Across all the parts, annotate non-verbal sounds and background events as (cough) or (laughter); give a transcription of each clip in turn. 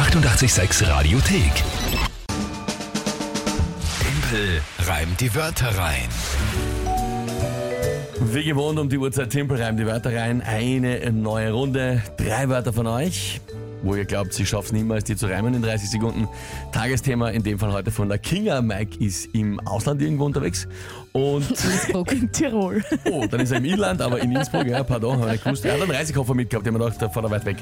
886 Radiothek. Tempel reimt die Wörter rein. Wie gewohnt um die Uhrzeit Timpel reimt die Wörter rein. Eine neue Runde. Drei Wörter von euch. Wo ihr glaubt, sie schafft es niemals, die zu reimen in 30 Sekunden. Tagesthema in dem Fall heute von der Kinga. Mike ist im Ausland irgendwo unterwegs. Und, Innsbruck. In Tirol. oh, dann ist er im Inland, aber in Innsbruck, ja, pardon, habe ich gewusst. Er hat einen Reisekoffer mitgehabt, den man gedacht, der fährt er weit weg.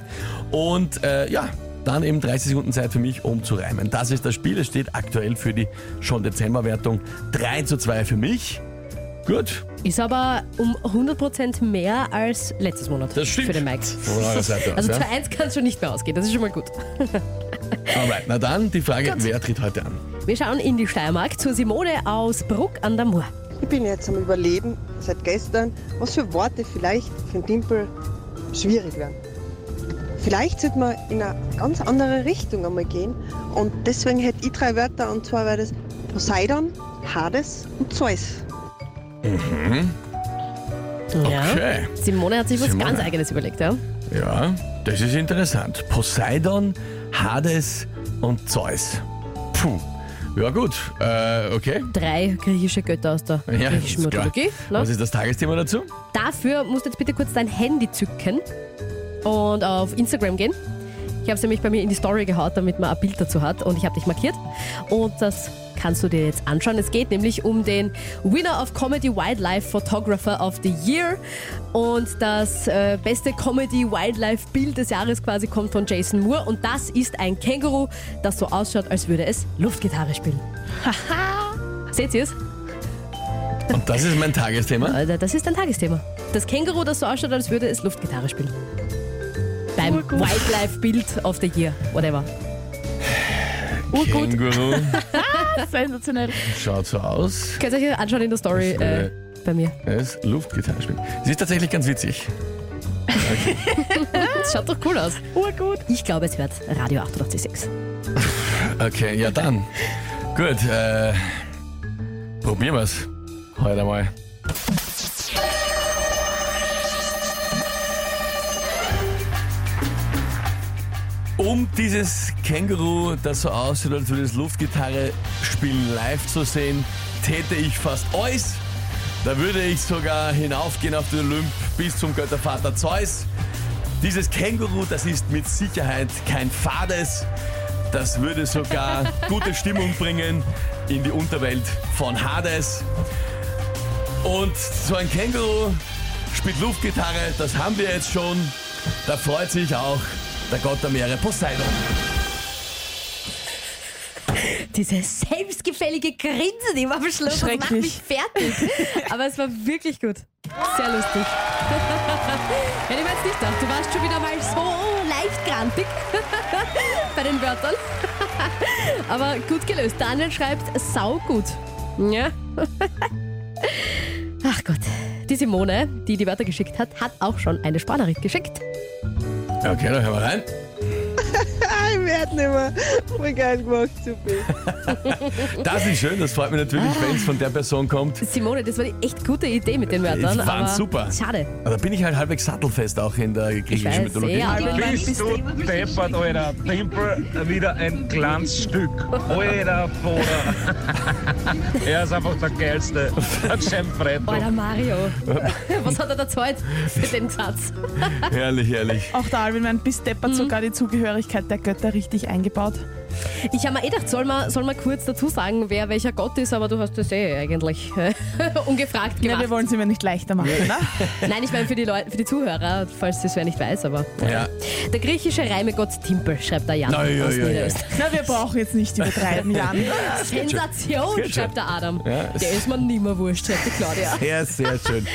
Und, äh, ja, dann eben 30 Sekunden Zeit für mich, um zu reimen. Das ist das Spiel. Es steht aktuell für die schon Dezemberwertung 3 zu 2 für mich. Gut, Ist aber um 100% mehr als letztes Monat Das stimmt. für den Mike. von eurer Seite aus. Also ja. 2-1 kann es schon nicht mehr ausgehen, das ist schon mal gut. (laughs) Alright, na dann die Frage, wer tritt heute an? Wir schauen in die Steiermark zur Simone aus Bruck an der Mur. Ich bin jetzt am Überlegen, seit gestern, was für Worte vielleicht für den Timpel schwierig werden. Vielleicht sollte man in eine ganz andere Richtung einmal gehen. Und deswegen hätte ich drei Wörter, und zwar wäre das Poseidon, Hades und Zeus. Ja. Okay. Simone hat sich was Simone. ganz Eigenes überlegt, ja? Ja, das ist interessant. Poseidon, Hades und Zeus. Puh. Ja gut, äh, okay. Drei griechische Götter aus der Ja, griechischen. Mythologie. ne? Was ist das Tagesthema dazu? Dafür musst du jetzt bitte kurz dein Handy zücken und auf Instagram gehen. Ich habe es nämlich bei mir in die Story gehaut, damit man ein Bild dazu hat und ich habe dich markiert. Und das kannst du dir jetzt anschauen. Es geht nämlich um den Winner of Comedy Wildlife Photographer of the Year. Und das äh, beste Comedy Wildlife Bild des Jahres quasi kommt von Jason Moore. Und das ist ein Känguru, das so ausschaut, als würde es Luftgitarre spielen. Haha! (laughs) Seht ihr es? Und das ist mein Tagesthema. Äh, Das ist ein Tagesthema. Das Känguru, das so ausschaut, als würde es Luftgitarre spielen. Beim Wildlife-Bild of the Year, whatever. Urgut. Känguru (laughs) Sensationell. schaut so aus. Könnt ihr euch anschauen in der Story äh, bei mir. Es Luftgitarre spielt. Sie ist tatsächlich ganz witzig. (laughs) Das schaut doch cool aus. Urgut. Ich glaube, es wird Radio 886. Okay, ja dann. Gut, äh, probieren wir's heute mal. Um dieses Känguru, das so aussieht, als würde es Luftgitarre spielen, live zu sehen, täte ich fast alles. Da würde ich sogar hinaufgehen auf den Olymp bis zum Göttervater Zeus. Dieses Känguru, das ist mit Sicherheit kein Fades. Das würde sogar (laughs) gute Stimmung bringen in die Unterwelt von Hades. Und so ein Känguru spielt Luftgitarre, das haben wir jetzt schon. Da freut sich auch der Gott der Meere Poseidon. Diese selbstgefällige Grinse, die war am Schluss, das macht mich fertig. Aber es war wirklich gut. Sehr lustig. Hätte ich mir jetzt nicht gedacht. Du warst schon wieder mal so leicht grantig (laughs) bei den Wörtern. (laughs) Aber gut gelöst. Daniel schreibt saugut. Ja. (laughs) Ach Gott. Die Simone, die die Wörter geschickt hat, hat auch schon eine Sprachnachricht geschickt. Okay, dann hören wir rein. Ah, ich werde nicht mehr. Voll geil gemacht, super. (laughs) Das ist schön, das freut mich natürlich, wenn es von der Person kommt. Simone, das war die echt gute Idee mit den Wörtern. Die waren super. Schade. Aber Da bin ich halt halbwegs sattelfest auch in der griechischen weiß, Mythologie. ja. Bist du deppert, Alter. Tempel wieder ein kleines Stück. Alter, Vater. (laughs) er ist einfach der geilste. Alter Mario. Was hat er da Zeit für den Satz? Herrlich, herrlich. Auch der Alvin meint, bis deppert sogar die Zugehörigkeit der Götter richtig eingebaut. Ich habe mir eh gedacht, soll man, soll man kurz dazu sagen, wer welcher Gott ist, aber du hast das eh eigentlich äh, (laughs) ungefragt Ja, gemacht. wir wollen es mir nicht leichter machen, ne? (laughs) Nein, ich meine für die Leute, für die Zuhörer, falls das wer nicht weiß, aber. Ja. Der griechische Reimegott Timpel, schreibt der Jan Na, ja, ja, ja. Na, wir brauchen jetzt nicht übertreiben, Jan. (laughs) Sensation, schreibt der Adam. Ja, der ist mir nimmer wurscht, schreibt die Claudia. Sehr, sehr schön.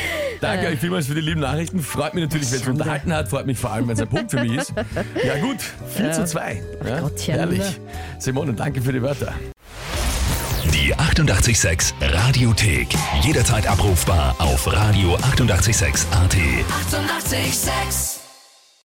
Danke euch vielmals für die lieben Nachrichten. Freut mich natürlich, wenn es unterhalten hat. Freut mich vor allem, wenn es ein Punkt für mich ist. Ja gut, 4 zu 2. Ja, Gottchen. herrlich. Simone, danke für die Wörter. Die 886 Radiothek. Jederzeit abrufbar auf radio886.at. 886! 886